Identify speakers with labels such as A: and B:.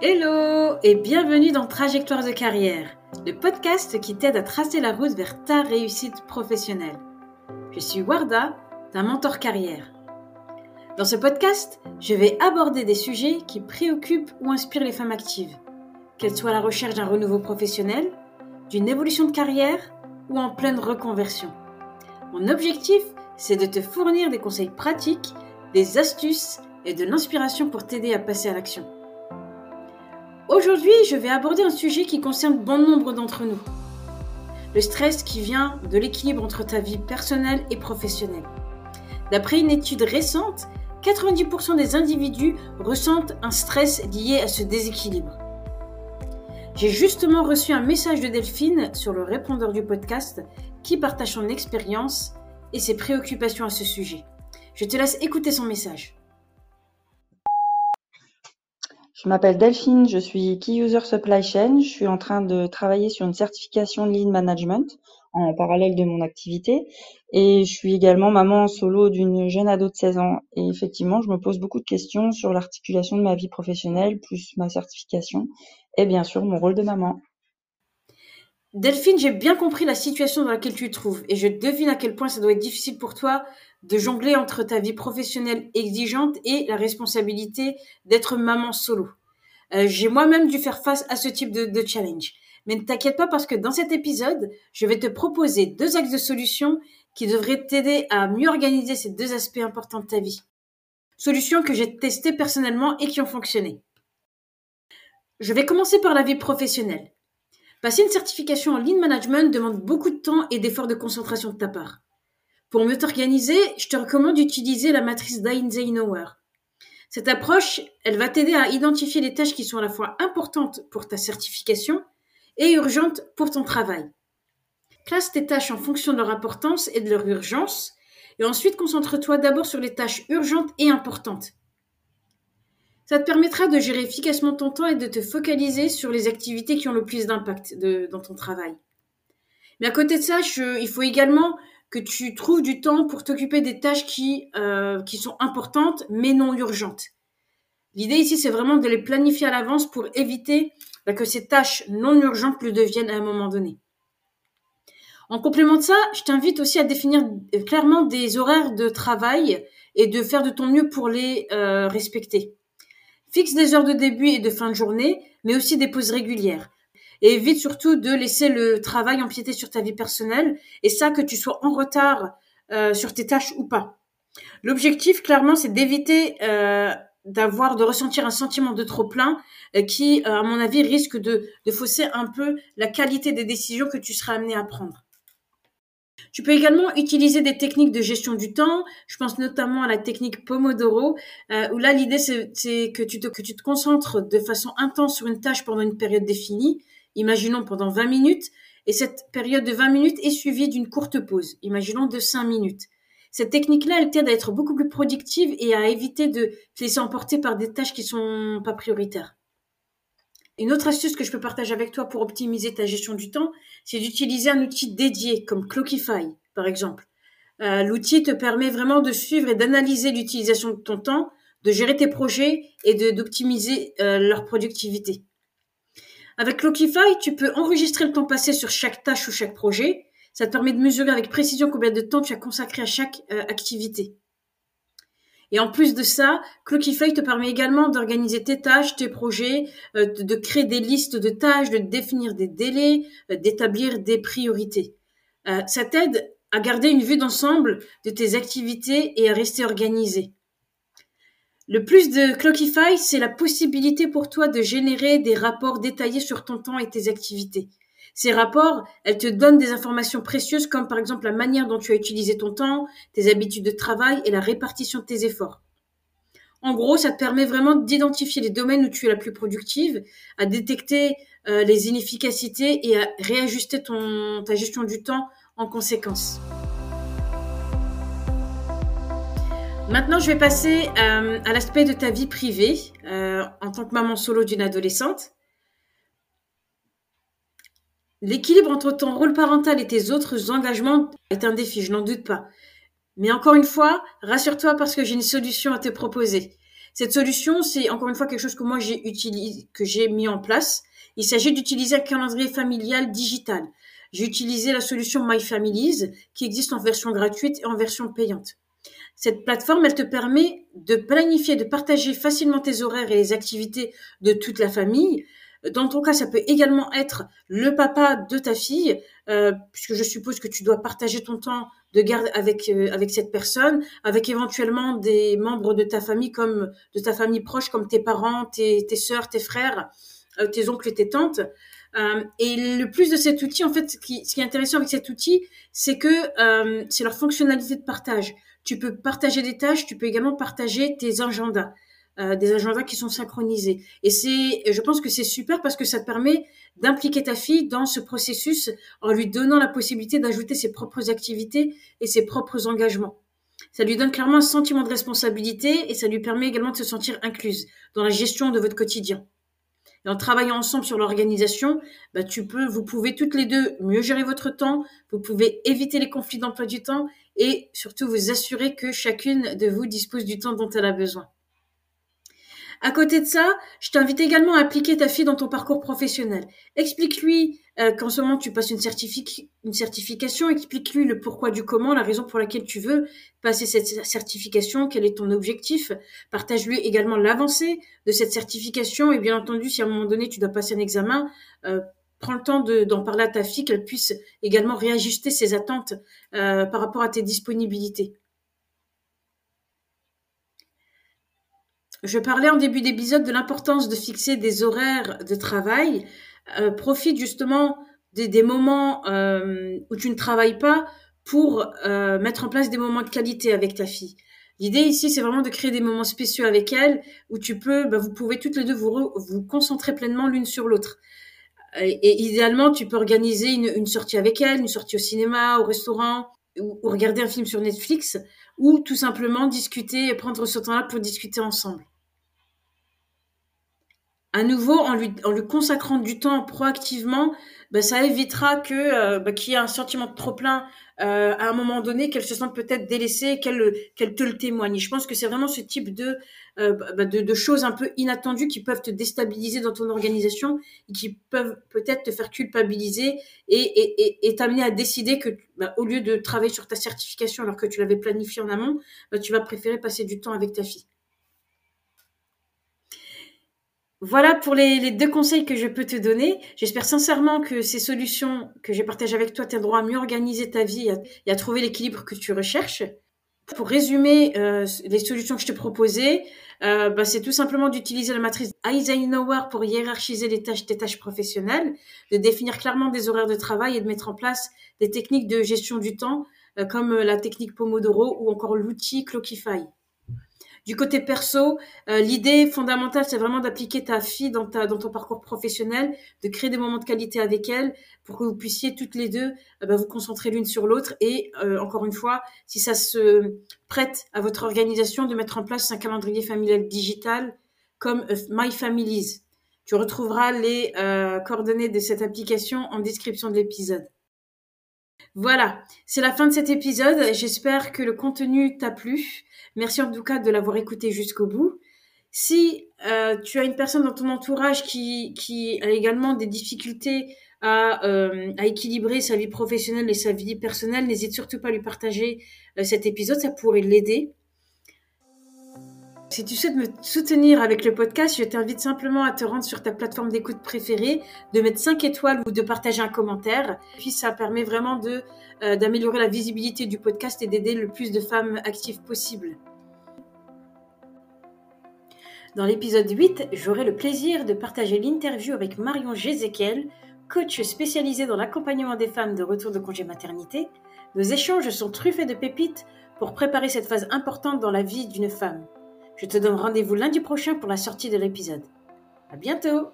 A: Hello et bienvenue dans Trajectoire de carrière, le podcast qui t'aide à tracer la route vers ta réussite professionnelle. Je suis Warda, ta mentor carrière. Dans ce podcast, je vais aborder des sujets qui préoccupent ou inspirent les femmes actives, qu'elles soient à la recherche d'un renouveau professionnel, d'une évolution de carrière ou en pleine reconversion. Mon objectif, c'est de te fournir des conseils pratiques, des astuces et de l'inspiration pour t'aider à passer à l'action. Aujourd'hui, je vais aborder un sujet qui concerne bon nombre d'entre nous. Le stress qui vient de l'équilibre entre ta vie personnelle et professionnelle. D'après une étude récente, 90% des individus ressentent un stress lié à ce déséquilibre. J'ai justement reçu un message de Delphine sur le répondeur du podcast qui partage son expérience et ses préoccupations à ce sujet. Je te laisse écouter son message.
B: Je m'appelle Delphine, je suis Key User Supply Chain. Je suis en train de travailler sur une certification Lean Management en parallèle de mon activité. Et je suis également maman solo d'une jeune ado de 16 ans. Et effectivement, je me pose beaucoup de questions sur l'articulation de ma vie professionnelle, plus ma certification, et bien sûr mon rôle de maman.
A: Delphine, j'ai bien compris la situation dans laquelle tu te trouves et je devine à quel point ça doit être difficile pour toi de jongler entre ta vie professionnelle exigeante et la responsabilité d'être maman solo. Euh, j'ai moi-même dû faire face à ce type de, challenge. Mais ne t'inquiète pas parce que dans cet épisode, je vais te proposer deux axes de solutions qui devraient t'aider à mieux organiser ces deux aspects importants de ta vie. Solutions que j'ai testées personnellement et qui ont fonctionné. Je vais commencer par la vie professionnelle. Passer une certification en lean management demande beaucoup de temps et d'efforts de concentration de ta part. Pour mieux t'organiser, je te recommande d'utiliser la matrice d'Eisenhower. Cette approche, elle va t'aider à identifier les tâches qui sont à la fois importantes pour ta certification et urgentes pour ton travail. Classe tes tâches en fonction de leur importance et de leur urgence, et ensuite concentre-toi d'abord sur les tâches urgentes et importantes. Ça te permettra de gérer efficacement ton temps et de te focaliser sur les activités qui ont le plus d'impact dans ton travail. Mais à côté de ça, il faut également que tu trouves du temps pour t'occuper des tâches qui, euh, qui sont importantes mais non urgentes. L'idée ici, c'est vraiment de les planifier à l'avance pour éviter bah, que ces tâches non urgentes le deviennent à un moment donné. En complément de ça, je t'invite aussi à définir clairement des horaires de travail et de faire de ton mieux pour les euh, respecter. Fixe des heures de début et de fin de journée, mais aussi des pauses régulières. Et évite surtout de laisser le travail empiéter sur ta vie personnelle, et ça que tu sois en retard euh, sur tes tâches ou pas. L'objectif, clairement, c'est d'éviter euh, d'avoir, de ressentir un sentiment de trop plein euh, qui, à mon avis, risque de, fausser un peu la qualité des décisions que tu seras amené à prendre. Tu peux également utiliser des techniques de gestion du temps. Je pense notamment à la technique Pomodoro, où là l'idée c'est que que tu te concentres de façon intense sur une tâche pendant une période définie, imaginons pendant 20 minutes, et cette période de 20 minutes est suivie d'une courte pause, imaginons de 5 minutes. Cette technique-là, elle t'aide à être beaucoup plus productive et à éviter de te laisser emporter par des tâches qui sont pas prioritaires. Une autre astuce que je peux partager avec toi pour optimiser ta gestion du temps, c'est d'utiliser un outil dédié comme Clockify, par exemple. Euh, l'outil te permet vraiment de suivre et d'analyser l'utilisation de ton temps, de gérer tes projets et d'optimiser euh, leur productivité. Avec Clockify, tu peux enregistrer le temps passé sur chaque tâche ou chaque projet. Ça te permet de mesurer avec précision combien de temps tu as consacré à chaque euh, activité. Et en plus de ça, Clockify te permet également d'organiser tes tâches, tes projets, euh, de, créer des listes de tâches, de définir des délais, euh, d'établir des priorités. Ça t'aide à garder une vue d'ensemble de tes activités et à rester organisé. Le plus de Clockify, c'est la possibilité pour toi de générer des rapports détaillés sur ton temps et tes activités. Ces rapports, elles te donnent des informations précieuses comme par exemple la manière dont tu as utilisé ton temps, tes habitudes de travail et la répartition de tes efforts. En gros, ça te permet vraiment d'identifier les domaines où tu es la plus productive, à détecter euh, les inefficacités et à réajuster ta gestion du temps en conséquence. Maintenant, je vais passer euh, à l'aspect de ta vie privée euh, en tant que maman solo d'une adolescente. L'équilibre entre ton rôle parental et tes autres engagements est un défi, je n'en doute pas. Mais encore une fois, rassure-toi parce que j'ai une solution à te proposer. Cette solution, c'est encore une fois quelque chose que moi j'ai mis en place. Il s'agit d'utiliser un calendrier familial digital. J'ai utilisé la solution My Families qui existe en version gratuite et en version payante. Cette plateforme, elle te permet de planifier, de partager facilement tes horaires et les activités de toute la famille. Dans ton cas, ça peut également être le papa de ta fille, euh, puisque je suppose que tu dois partager ton temps de garde avec euh, avec cette personne, avec éventuellement des membres de ta famille comme de ta famille proche comme tes parents, tes tes sœurs, tes frères, euh, tes oncles et tes tantes. Euh, et le plus de cet outil, en fait, ce qui, ce qui est intéressant avec cet outil, c'est que c'est leur fonctionnalité de partage. Tu peux partager des tâches, tu peux également partager tes agendas. Euh, des agendas qui sont synchronisés. Et c'est, je pense que c'est super parce que ça te permet d'impliquer ta fille dans ce processus en lui donnant la possibilité d'ajouter ses propres activités et ses propres engagements. Ça lui donne clairement un sentiment de responsabilité et ça lui permet également de se sentir incluse dans la gestion de votre quotidien. Et en travaillant ensemble sur l'organisation, bah, tu vous pouvez toutes les deux mieux gérer votre temps, vous pouvez éviter les conflits d'emploi du temps et surtout vous assurer que chacune de vous dispose du temps dont elle a besoin. À côté de ça, je t'invite également à appliquer ta fille dans ton parcours professionnel. Explique-lui euh, qu'en ce moment tu passes une, certification, explique-lui le pourquoi du comment, la raison pour laquelle tu veux passer cette certification, quel est ton objectif. Partage-lui également l'avancée de cette certification et bien entendu, si à un moment donné tu dois passer un examen, euh, prends le temps d'en parler à ta fille, qu'elle puisse également réajuster ses attentes euh, par rapport à tes disponibilités. Je parlais en début d'épisode de l'importance de fixer des horaires de travail. Euh, profite justement des, des moments euh, où tu ne travailles pas pour euh, mettre en place des moments de qualité avec ta fille. L'idée ici, c'est vraiment de créer des moments spéciaux avec elle où tu peux, bah, vous pouvez toutes les deux vous, vous concentrer pleinement l'une sur l'autre. Et, idéalement, tu peux organiser une, une, sortie avec elle, une sortie au cinéma, au restaurant, ou regarder un film sur Netflix, ou tout simplement discuter et prendre ce temps-là pour discuter ensemble à nouveau, en lui, consacrant du temps proactivement, bah, ça évitera que euh, bah, qu'il y ait un sentiment de trop plein euh, à un moment donné, qu'elle se sente peut-être délaissée, qu'elle qu'elle te le témoigne. je pense que c'est vraiment ce type de, euh, bah, de choses un peu inattendues qui peuvent te déstabiliser dans ton organisation et qui peuvent peut-être te faire culpabiliser et, t'amener à décider que bah, au lieu de travailler sur ta certification alors que tu l'avais planifié en amont, bah, tu vas préférer passer du temps avec ta fille. Voilà pour les, deux conseils que je peux te donner. J'espère sincèrement que ces solutions que j'ai partagées avec toi t'aideront à mieux organiser ta vie et à, trouver l'équilibre que tu recherches. Pour résumer euh, les solutions que je te proposais, euh, bah, c'est tout simplement d'utiliser la matrice Eisenhower pour hiérarchiser les tâches, tes tâches professionnelles, de définir clairement des horaires de travail et de mettre en place des techniques de gestion du temps euh, comme la technique Pomodoro ou encore l'outil Clockify. Du côté perso, euh, l'idée fondamentale, c'est vraiment d'appliquer ta fille dans, ta, dans ton parcours professionnel, de créer des moments de qualité avec elle pour que vous puissiez toutes les deux euh, bah, vous concentrer l'une sur l'autre et euh, encore une fois, si ça se prête à votre organisation, de mettre en place un calendrier familial digital comme My Families. Tu retrouveras les coordonnées de cette application en description de l'épisode. Voilà, c'est la fin de cet épisode. J'espère que le contenu t'a plu. Merci en tout cas de l'avoir écouté jusqu'au bout. Si euh, tu as une personne dans ton entourage qui, a également des difficultés à, euh, à, équilibrer sa vie professionnelle et sa vie personnelle, n'hésite surtout pas à lui partager euh, cet épisode, ça pourrait l'aider. Si tu souhaites me soutenir avec le podcast, je t'invite simplement à te rendre sur ta plateforme d'écoute préférée, de mettre 5 étoiles ou de partager un commentaire. Puis ça permet vraiment de d'améliorer la visibilité du podcast et d'aider le plus de femmes actives possible. Dans l'épisode 8, j'aurai le plaisir de partager l'interview avec Marion Jézéquiel, coach spécialisé dans l'accompagnement des femmes de retour de congé maternité. Nos échanges sont truffés de pépites pour préparer cette phase importante dans la vie d'une femme. Je te donne rendez-vous lundi prochain pour la sortie de l'épisode. À bientôt!